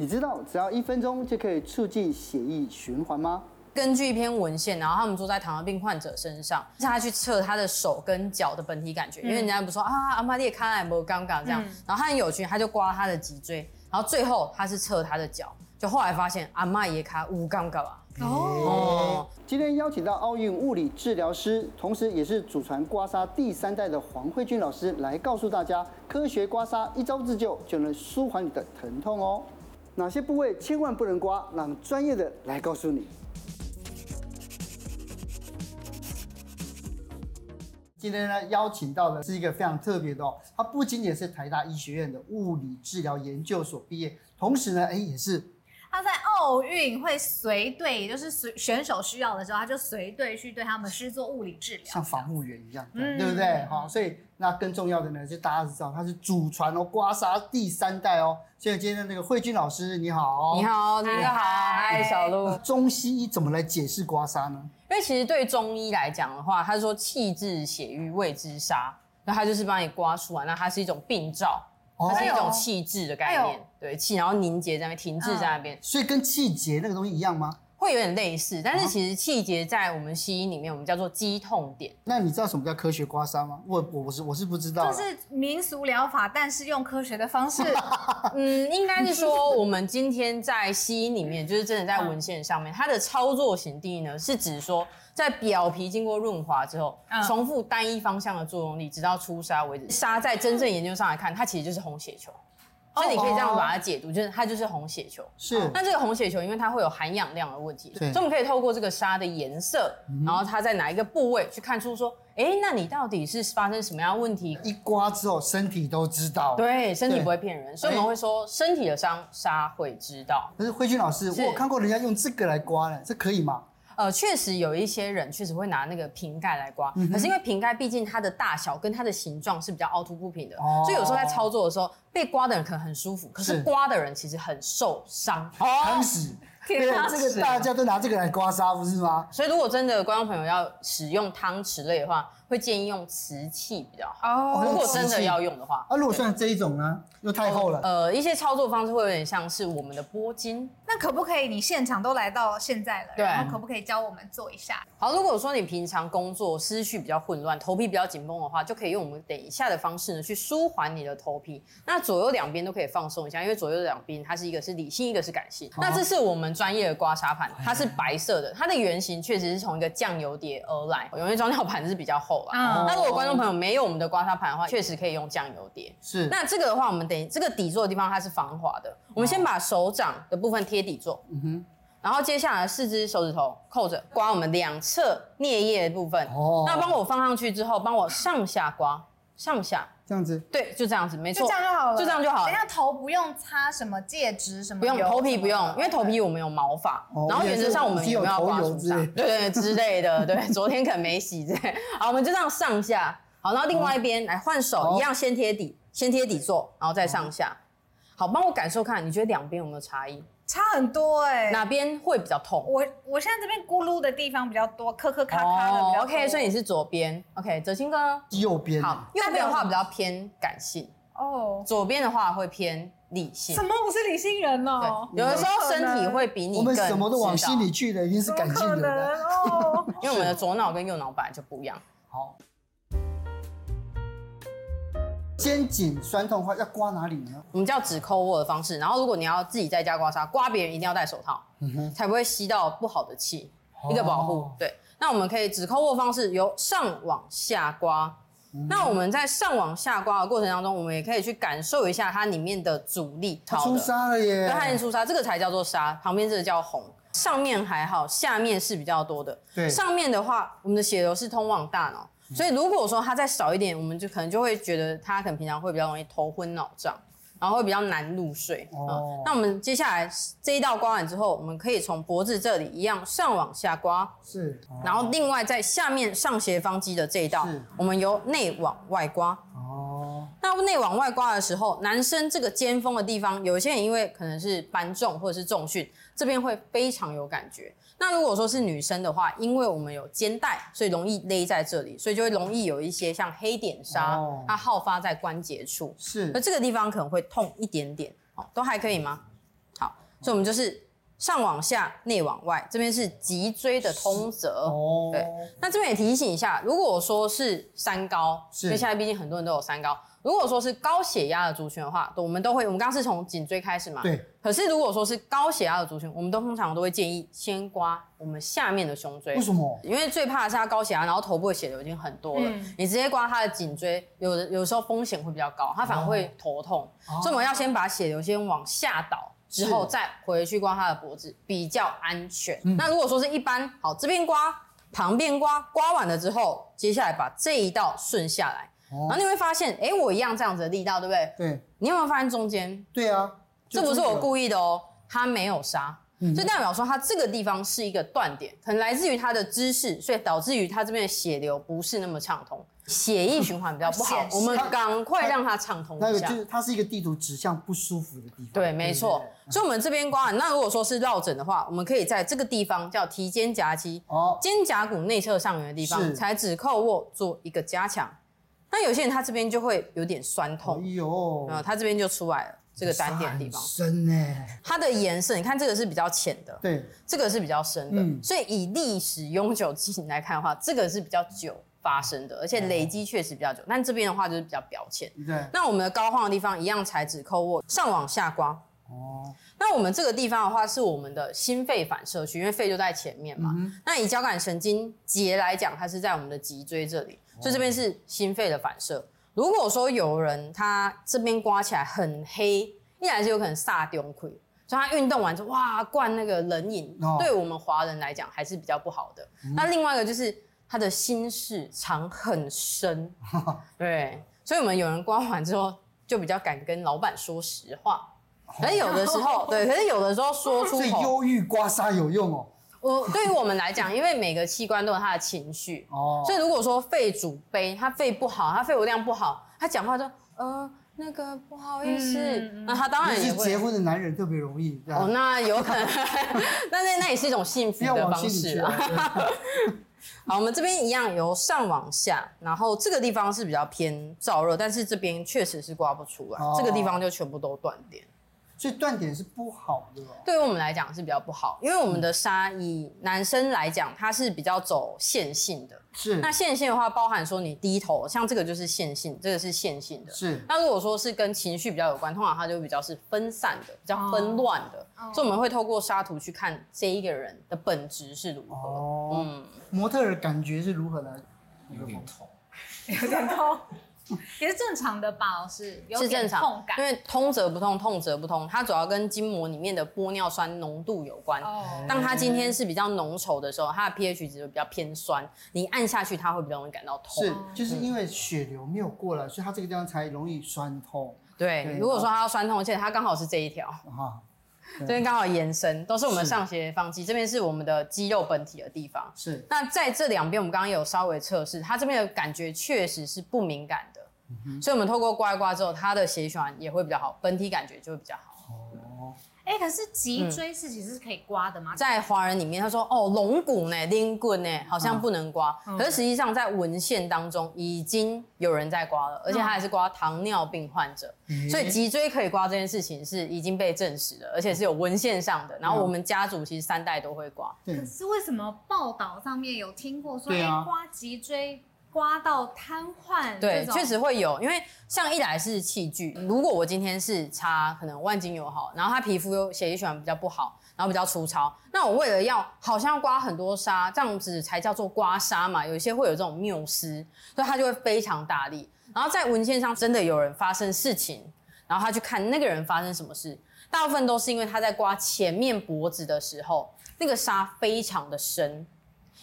你知道只要一分钟就可以促进血液循环吗？根据一篇文献，然后他们坐在糖尿病患者身上，让他去测他的手跟脚的本体感觉，嗯、因为人家不说啊，阿妈你看来不刚刚这样，嗯、然后他很有趣，他就刮他的脊椎，然后最后他是测他的脚，就后来发现阿妈也卡无刚刚啊。哦，今天邀请到奥运物理治疗师，同时也是祖传刮痧第三代的黄慧君老师，来告诉大家，科学刮痧一招自救就能舒缓你的疼痛哦。哪些部位千万不能刮？让专业的来告诉你。今天呢，邀请到的是一个非常特别的哦，他不仅仅是台大医学院的物理治疗研究所毕业，同时呢，哎，也是。他在奥运会随队，就是随选手需要的时候，他就随队去对他们施做物理治疗，像防护员一样，对，嗯、对不对？好，所以那更重要的呢，就大家知道他是祖传哦，刮痧第三代哦。所以今天的那个慧君老师，你好，你好，大家好，嗨，小鹿。中西医怎么来解释刮痧呢？因为其实对中医来讲的话，他是说气滞血瘀谓之痧，那他就是帮你刮出来，那它是一种病灶。它是一种气质的概念，哎、对气，然后凝结在那边，停滞在那边、嗯，所以跟气结那个东西一样吗？会有点类似，但是其实气结在我们西医里面，我们叫做肌痛点。那你知道什么叫科学刮痧吗？我我我是我是不知道。就是民俗疗法，但是用科学的方式。嗯，应该是说我们今天在西医里面，就是真的在文献上面，它的操作型定义呢，是指说在表皮经过润滑之后，重复单一方向的作用力，直到出痧为止。痧在真正研究上来看，它其实就是红血球。所以你可以这样把它解读，就是它就是红血球。是。那这个红血球，因为它会有含氧量的问题，所以我们可以透过这个沙的颜色，然后它在哪一个部位去看出说，哎，那你到底是发生什么样的问题？一刮之后，身体都知道。对，身体不会骗人，所以我们会说，身体的伤，沙会知道。可是慧君老师，我有看过人家用这个来刮呢，这可以吗？呃，确实有一些人确实会拿那个瓶盖来刮，嗯、可是因为瓶盖毕竟它的大小跟它的形状是比较凹凸不平的，哦、所以有时候在操作的时候，被刮的人可能很舒服，可是刮的人其实很受伤。开始。对，这个大家都拿这个来刮痧，不是吗？所以如果真的观众朋友要使用汤匙类的话，会建议用瓷器比较好。哦，如果真的要用的话，啊，如果像这一种呢，又太厚了。呃，一些操作方式会有点像是我们的拨筋。那可不可以？你现场都来到现在了，然后可不可以教我们做一下？好，如果说你平常工作思绪比较混乱，头皮比较紧绷的话，就可以用我们等一下的方式呢，去舒缓你的头皮。那左右两边都可以放松一下，因为左右两边它是一个是理性，一个是感性。那这是我们专业的刮痧盘。它是白色的，它的原型确实是从一个酱油碟而来，因为装料盘是比较厚啦。嗯、那如果观众朋友没有我们的刮痧盘的话，确实可以用酱油碟。是，那这个的话，我们等于这个底座的地方它是防滑的。我们先把手掌的部分贴底座，嗯哼，然后接下来四只手指头扣着刮我们两侧颞叶的部分。哦，那帮我放上去之后，帮我上下刮，上下。这样子，对，就这样子，没错，就这样就好了，就这样就好了。等下头不用擦什么戒指什么，不用头皮不用，因为头皮我们有毛发，然后原则上我们也没有刮出痧，对对之类的，对，昨天可能没洗，对。好，我们就这样上下，好，然后另外一边来换手，一样先贴底，先贴底座，然后再上下。好，帮我感受看，你觉得两边有没有差异？差很多哎、欸，哪边会比较痛？我我现在这边咕噜的地方比较多，磕磕咔咔的。Oh, OK，所以你是左边。OK，哲清哥，右边。好，右边的话比较偏感性哦，左边的话会偏理性。什么？我是理性人哦。有的时候身体会比你更。我们什么都往心里去的，一定是感性的哦。因为我们的左脑跟右脑本来就不一样。好。肩颈酸痛的话，要刮哪里呢？我们叫指抠握的方式。然后，如果你要自己在家刮痧，刮别人一定要戴手套，才不会吸到不好的气，哦、一个保护。对，那我们可以指抠握方式由上往下刮。嗯、那我们在上往下刮的过程当中，我们也可以去感受一下它里面的阻力。它出痧了耶！它已经出痧，这个才叫做痧。旁边这个叫红，上面还好，下面是比较多的。对，上面的话，我们的血流是通往大脑。所以如果说它再少一点，我们就可能就会觉得他可能平常会比较容易头昏脑胀，然后会比较难入睡。哦、嗯，那我们接下来这一道刮完之后，我们可以从脖子这里一样上往下刮，是，哦、然后另外在下面上斜方肌的这一道，我们由内往外刮。哦，那内往外刮的时候，男生这个肩峰的地方，有些人因为可能是搬重或者是重训，这边会非常有感觉。那如果说是女生的话，因为我们有肩带，所以容易勒在这里，所以就会容易有一些像黑点痧，哦、它好发在关节处。是，那这个地方可能会痛一点点。哦，都还可以吗？好，所以我们就是上往下，内往外，这边是脊椎的通则。哦，对。那这边也提醒一下，如果说是三高，是因为现在毕竟很多人都有三高。如果说是高血压的族群的话，我们都会，我们刚刚是从颈椎开始嘛？对。可是如果说是高血压的族群，我们都通常都会建议先刮我们下面的胸椎。为什么？因为最怕的是他高血压，然后头部的血流已经很多了，嗯、你直接刮他的颈椎，有的有时候风险会比较高，他反而会头痛。哦、所以我们要先把血流先往下导，之后再回去刮他的脖子，比较安全。嗯、那如果说是一般，好，这边刮，旁边刮，刮完了之后，接下来把这一道顺下来。然后你会发现，哎，我一样这样子的力道，对不对？对。你有没有发现中间？对啊，这不是我故意的哦，它没有杀，嗯、就代表说它这个地方是一个断点，可能来自于它的姿势，所以导致于它这边的血流不是那么畅通，血液循环比较不好。嗯、我们赶快让它畅通一下。那个就是它是一个地图指向不舒服的地方。对，没错。所以我们这边刮完，那如果说是落枕的话，我们可以在这个地方叫提肩胛肌，哦，肩胛骨内侧上缘的地方，才指扣握做一个加强。那有些人他这边就会有点酸痛，哎呦，啊，他这边就出来了，这个单点的地方，深呢。它的颜色，你看这个是比较浅的，对，这个是比较深的，嗯，所以以历史永久性来看的话，这个是比较久发生的，而且累积确实比较久。但这边的话就是比较表浅，对。那我们的膏肓的地方一样，踩指扣握，上往下刮，哦。那我们这个地方的话，是我们的心肺反射区，因为肺就在前面嘛。那以交感神经节来讲，它是在我们的脊椎这里。所以这边是心肺的反射。如果说有人他这边刮起来很黑，一来是有可能煞丢盔，所以他运动完之后哇灌那个冷饮，哦、对我们华人来讲还是比较不好的。嗯、那另外一个就是他的心事藏很深，对，所以我们有人刮完之后就比较敢跟老板说实话。可是有的时候，对，可是有的时候说出口，所以忧郁刮痧有用哦。我对于我们来讲，因为每个器官都有他的情绪，哦，所以如果说肺主悲，他肺不好，他肺活量不好，他讲话就呃那个不好意思，嗯、那他当然也会。是结婚的男人特别容易。哦，那有可能，那那那也是一种幸福的方式啊。好，我们这边一样由上往下，然后这个地方是比较偏燥热，但是这边确实是刮不出来，哦、这个地方就全部都断点。所以断点是不好的，对于我们来讲是比较不好，因为我们的纱以男生来讲，它是比较走线性的。是。那线性的话，包含说你低头，像这个就是线性，这个是线性的。是。那如果说是跟情绪比较有关，通常它就比较是分散的，比较纷乱的。哦。所以我们会透过沙图去看这一个人的本质是如何。哦。嗯。模特儿感觉是如何呢？有点痛，有点痛。也是正常的吧，是正常痛感，因为通则不痛，痛则不通，它主要跟筋膜里面的玻尿酸浓度有关。哦，当它今天是比较浓稠的时候，它的 pH 值就比较偏酸，你按下去它会比较容易感到痛。是，就是因为血流没有过来，所以它这个地方才容易酸痛。对，对，如果说它要酸痛，而且它刚好是这一条。啊这边刚好延伸，都是我们上斜方肌，这边是我们的肌肉本体的地方。是。那在这两边，我们刚刚有稍微测试，它这边的感觉确实是不敏感的，嗯、所以我们透过刮一刮之后，它的血液循环也会比较好，本体感觉就会比较好。哎、欸，可是脊椎是其实是可以刮的吗？嗯、在华人里面，他说哦，龙骨呢，拎棍呢，好像不能刮。嗯、可是实际上在文献当中已经有人在刮了，而且他还是刮糖尿病患者。嗯、所以脊椎可以刮这件事情是已经被证实了，而且是有文献上的。然后我们家族其实三代都会刮。可是为什么报道上面有听过说，哎、啊，刮脊椎？刮到瘫痪，对，确实会有，因为像一来是器具，如果我今天是擦可能万金油好，然后他皮肤又血液循环比较不好，然后比较粗糙，那我为了要好像要刮很多痧，这样子才叫做刮痧嘛，有一些会有这种谬思，所以他就会非常大力，然后在文献上真的有人发生事情，然后他去看那个人发生什么事，大部分都是因为他在刮前面脖子的时候，那个痧非常的深。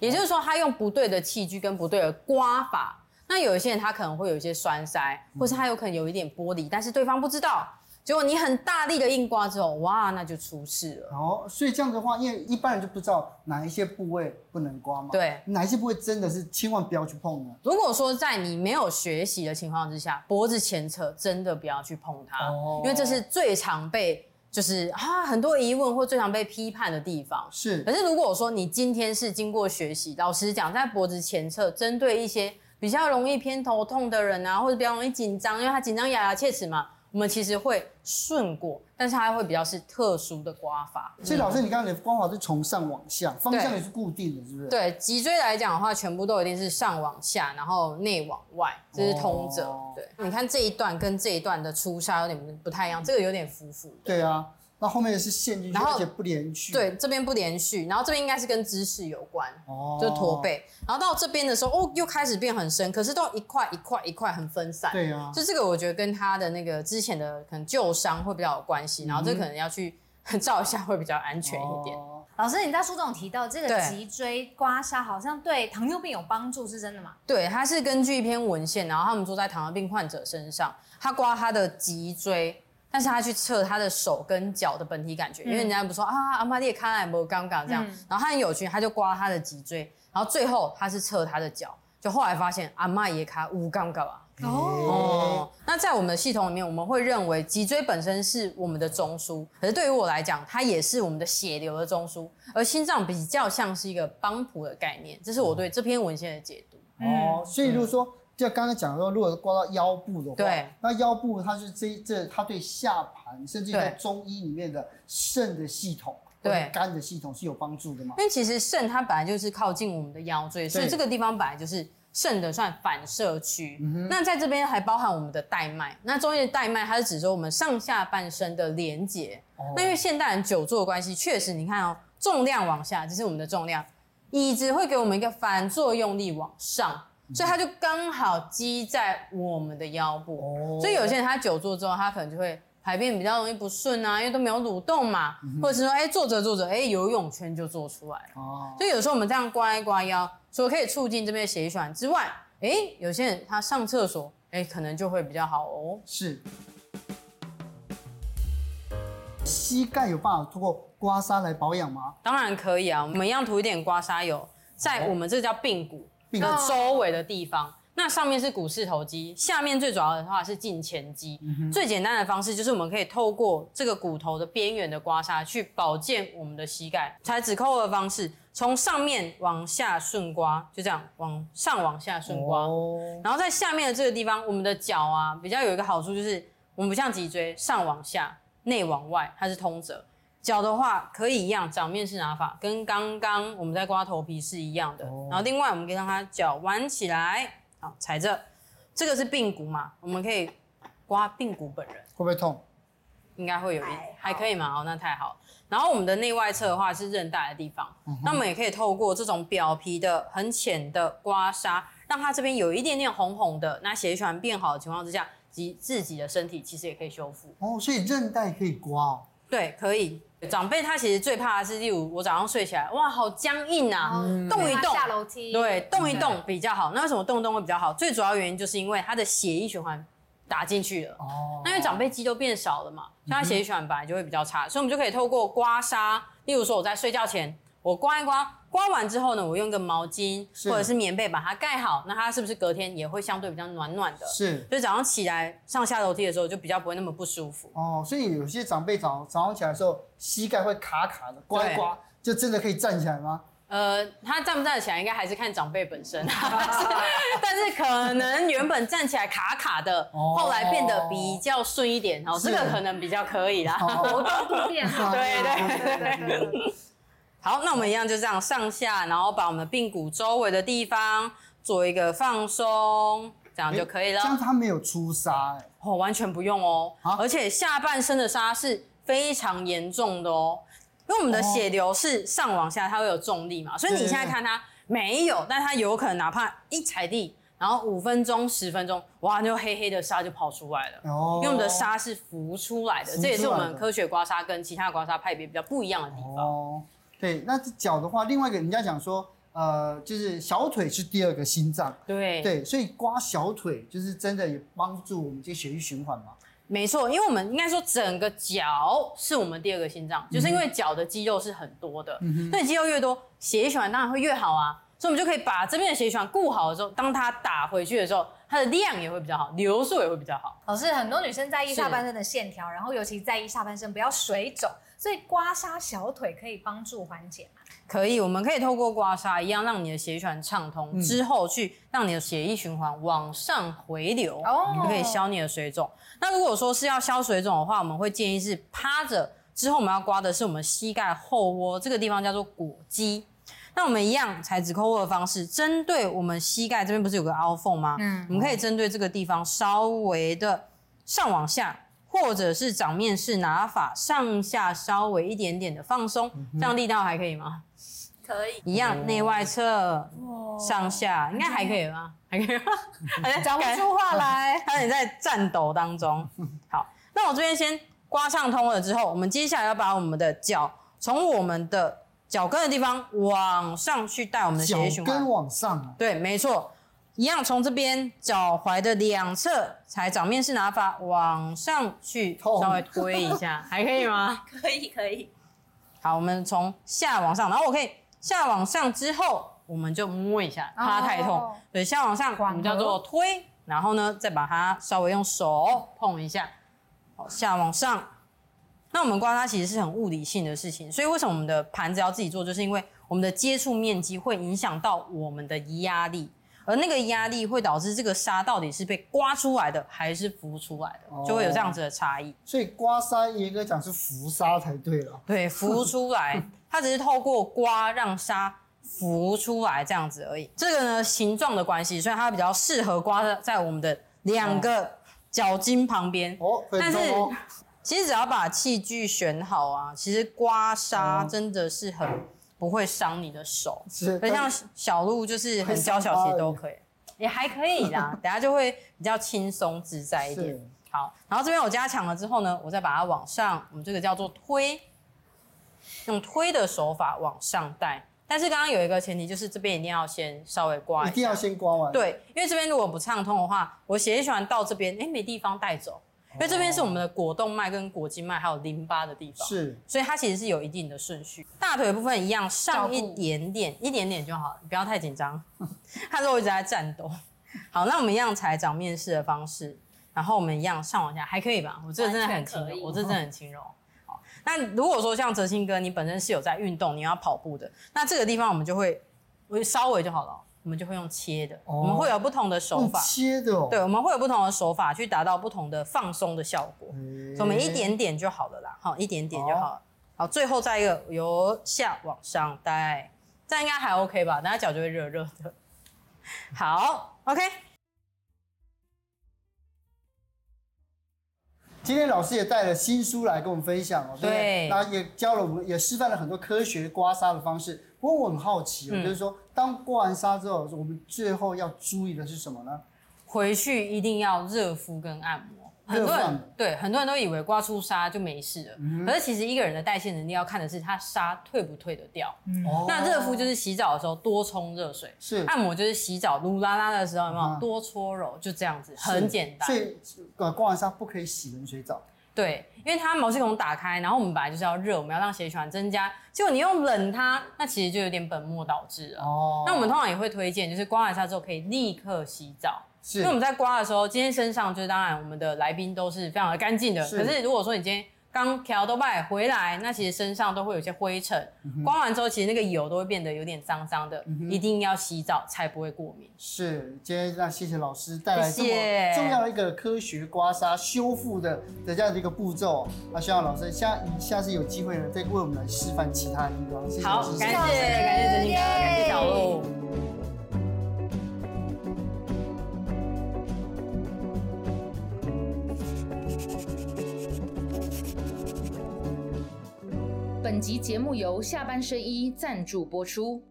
也就是说，他用不对的器具跟不对的刮法，那有一些人他可能会有一些栓塞，或是他有可能有一点剥离，但是对方不知道。结果你很大力的硬刮之后，哇，那就出事了。哦，所以这样的话，因为一般人就不知道哪一些部位不能刮嘛。对，哪一些部位真的是千万不要去碰呢？如果说在你没有学习的情况之下，脖子前侧真的不要去碰它，哦，因为这是最常被。就是啊，很多疑问或最常被批判的地方是。可是如果说你今天是经过学习，老实讲，在脖子前侧，针对一些比较容易偏头痛的人啊，或者比较容易紧张，因为他紧张咬牙切齿嘛，我们其实会顺过，但是它会比较是特殊的刮法。所以老师，你刚才的刮法是从上往下，方向也是固定的，是不是？对，脊椎来讲的话，全部都一定是上往下，然后内往外，这是通则。哦、对，你看这一段跟这一段的出痧有点不太一样，这个有点浮浮。对啊。那后面是陷进去，而且不连续。对，这边不连续，然后这边应该是跟姿势有关，哦，就是驼背。然后到这边的时候，哦，又开始变很深，可是都一块一块一块很分散。对啊，就这个我觉得跟他的那个之前的可能旧伤会比较有关系，然后这可能要去 照一下会比较安全一点。哦、老师，你在书中有提到这个脊椎刮痧好像对糖尿病有帮助，是真的吗？对，它是根据一篇文献，然后他们做在糖尿病患者身上，他刮他的脊椎。但是他去测他的手跟脚的本体感觉，嗯、因为人家不说啊，阿妈你也看来没刚刚这样，嗯、然后他很有趣，他就刮他的脊椎，然后最后他是测他的脚，就后来发现阿妈也卡无刚刚啊。哦，哦，那在我们的系统里面，我们会认为脊椎本身是我们的中枢，可是对于我来讲，它也是我们的血流的中枢，而心脏比较像是一个帮浦的概念，这是我对这篇文献的解读。哦，所以如果说。嗯就刚才讲说，如果刮到腰部的话，对，那腰部它是这这它对下盘，甚至在中医里面的肾的系统，对肝的系统是有帮助的嘛？因为其实肾它本来就是靠近我们的腰椎，所以这个地方本来就是肾的算反射区。对那在这边还包含我们的带脉，那中医的带脉它是指说我们上下半身的连接。哦、那因为现代人久坐的关系，确实你看哦，重量往下，这是我们的重量，椅子会给我们一个反作用力往上。所以它就刚好积在我们的腰部，哦、所以有些人他久坐之后，他可能就会排便比较容易不顺啊，因为都没有蠕动嘛，嗯、或者是说，哎，坐着坐着，哎，游泳圈就做出来了。哦，所以有时候我们这样刮一刮腰，除了可以促进这边的血液循环之外，哎，有些人他上厕所，哎，可能就会比较好哦。是。膝盖有办法通过刮痧来保养吗？当然可以啊，我们一样涂一点刮痧油，在我们这个叫髌骨。的周围的地方，那上面是股四头肌，下面最主要的话是胫前肌。嗯、最简单的方式就是我们可以透过这个骨头的边缘的刮痧去保健我们的膝盖。踩指扣的方式，从上面往下顺刮，就这样往上往下顺刮。哦、然后在下面的这个地方，我们的脚啊比较有一个好处就是，我们不像脊椎上往下、内往外，它是通则。脚的话可以一样，掌面式拿法跟刚刚我们在刮头皮是一样的。哦、然后另外我们可以让它脚弯起来，好踩着，这个是髌骨嘛，我们可以刮髌骨本人。会不会痛？应该会有一点，还可以嘛？哦，那太好。然后我们的内外侧的话是韧带的地方，嗯、那我们也可以透过这种表皮的很浅的刮痧，让它这边有一点点红红的，那血液循环变好的情况之下，及自己的身体其实也可以修复。哦，所以韧带可以刮哦。对，可以。长辈他其实最怕的是，例如我早上睡起来，哇，好僵硬啊，嗯、动一动下楼梯，对，动一动比较好。那为什么动一动会比较好？最主要原因就是因为他的血液循环打进去了。哦。那因为长辈肌都变少了嘛，所以他血液循环本来就会比较差，嗯、所以我们就可以透过刮痧，例如说我在睡觉前，我刮一刮。刮完之后呢，我用个毛巾或者是棉被把它盖好，那它是不是隔天也会相对比较暖暖的？是，所以早上起来上下楼梯的时候就比较不会那么不舒服。哦，所以有些长辈早早上起来的时候膝盖会卡卡的，刮一刮就真的可以站起来吗？呃，他站不站得起来应该还是看长辈本身，但是可能原本站起来卡卡的，哦、后来变得比较顺一点，哦，是这个可能比较可以啦，活动不便，对对对对。好，那我们一样就这样上下，然后把我们的髌骨周围的地方做一个放松，这样就可以了。这样它没有出痧哎？哦，完全不用哦。啊、而且下半身的痧是非常严重的哦，因为我们的血流是上往下，它会有重力嘛，所以你现在看它没有，但它有可能哪怕一踩地，然后五分钟、十分钟，哇，就黑黑的沙就跑出来了。哦。因为我们的沙是浮出来的，来的这也是我们科学刮痧跟其他刮痧派别比较不一样的地方。哦。对，那脚的话，另外一个人家讲说，呃，就是小腿是第二个心脏。对对，所以刮小腿就是真的有帮助我们这个血液循环吗？没错，因为我们应该说整个脚是我们第二个心脏，嗯、就是因为脚的肌肉是很多的，嗯哼，那你肌肉越多，血液循环当然会越好啊。所以我们就可以把这边的血液循环顾好的时候，当它打回去的时候，它的量也会比较好，流速也会比较好。老师，很多女生在意下半身的线条，然后尤其在意下半身不要水肿，所以刮痧小腿可以帮助缓解吗？可以，我们可以透过刮痧一样，让你的血液循环畅通，嗯、之后去让你的血液循环往上回流，哦，你可以消你的水肿。那如果说是要消水肿的话，我们会建议是趴着，之后我们要刮的是我们膝盖后窝这个地方，叫做膕肌。那我们一样采止扣握的方式，针对我们膝盖这边不是有个凹缝吗？嗯，我们可以针对这个地方稍微的上往下。或者是掌面式拿法，上下稍微一点点的放松，这样力道还可以吗？可以，一样内外侧，上下应该还可以吧？还可以吗？讲不出话来，他有点在颤抖当中。好，那我这边先刮畅通了之后，我们接下来要把我们的脚从我们的脚跟的地方往上去带我们的血液循环，脚跟往上啊？对，没错。一样从这边脚踝的两侧，踩掌面式拿法往上去，稍微推一下，还可以吗？可以，可以。好，我们从下往上，然后我可以下往上之后，我们就摸一下，怕它太痛。哦、对，下往上我们叫做推，然后呢，再把它稍微用手碰一下，好，下往上。那我们刮痧其实是很物理性的事情，所以为什么我们的盘子要自己做，就是因为我们的接触面积会影响到我们的压力。而那个压力会导致这个沙到底是被刮出来的还是浮出来的，哦、就会有这样子的差异。所以刮痧严格讲是浮沙才对了。对，浮出来，它只是透过刮让沙浮出来这样子而已。这个呢，形状的关系，所以它比较适合刮在我们的两个脚筋旁边。哦，但是其实只要把器具选好啊，其实刮痧真的是很。不会伤你的手，是，像小鹿就是很娇小，其实都可以，也还可以啦。等下就会比较轻松自在一点。好，然后这边我加强了之后呢，我再把它往上，我们这个叫做推，用推的手法往上带。但是刚刚有一个前提，就是这边一定要先稍微刮一下，一定要先刮完。对，因为这边如果不畅通的话，我血液循环到这边，哎，没地方带走。因为这边是我们的果动脉跟果静脉，还有淋巴的地方，是，所以它其实是有一定的顺序。大腿部分一样，上一点点，一点点就好，不要太紧张。他说我一直在颤抖。好，那我们一样采掌面试的方式，然后我们一样上往下，还可以吧？我这个真的很轻柔，我这真的很轻柔。好，那如果说像哲青哥，你本身是有在运动，你要跑步的，那这个地方我们就会，会稍微就好了。我们就会用切的，哦、我们会有不同的手法。切的、哦，对，我们会有不同的手法去达到不同的放松的效果。欸、所以我们一点点就好了啦，好，一点点就好了。哦、好，最后再一个由下往上带，这样应该还 OK 吧？等下脚就会热热的。好，OK。今天老师也带了新书来跟我们分享哦，对，那也教了我们，也示范了很多科学刮痧的方式。不过我很好奇哦，嗯、就是说，当刮完痧之后，我们最后要注意的是什么呢？回去一定要热敷跟按摩。很多人对很多人都以为刮出痧就没事了，嗯、可是其实一个人的代谢能力要看的是他痧退不退得掉。嗯、那热敷就是洗澡的时候多冲热水，是按摩就是洗澡撸啦啦的时候有没有、嗯、多搓揉，就这样子，很简单。所以刮完痧不可以洗冷水澡。对，因为它毛细孔打开，然后我们本来就是要热，我们要让血液循环增加。结果你用冷它，那其实就有点本末倒置了。哦。那我们通常也会推荐，就是刮完痧之后可以立刻洗澡。是。因为我们在刮的时候，今天身上就是当然我们的来宾都是非常的干净的。是。可是如果说你今天刚调都拜回来，那其实身上都会有些灰尘。刮完之后，其实那个油都会变得有点脏脏的，一定要洗澡才不会过敏。是，今天那谢谢老师带来这么重要的一个科学刮痧修复的的这样的一个步骤。那希望老师下下次有机会呢，再为我们来示范其他地方。谢谢老师。好，感谢感谢哲青哥，感谢小鹿。本集节目由下半身衣赞助播出。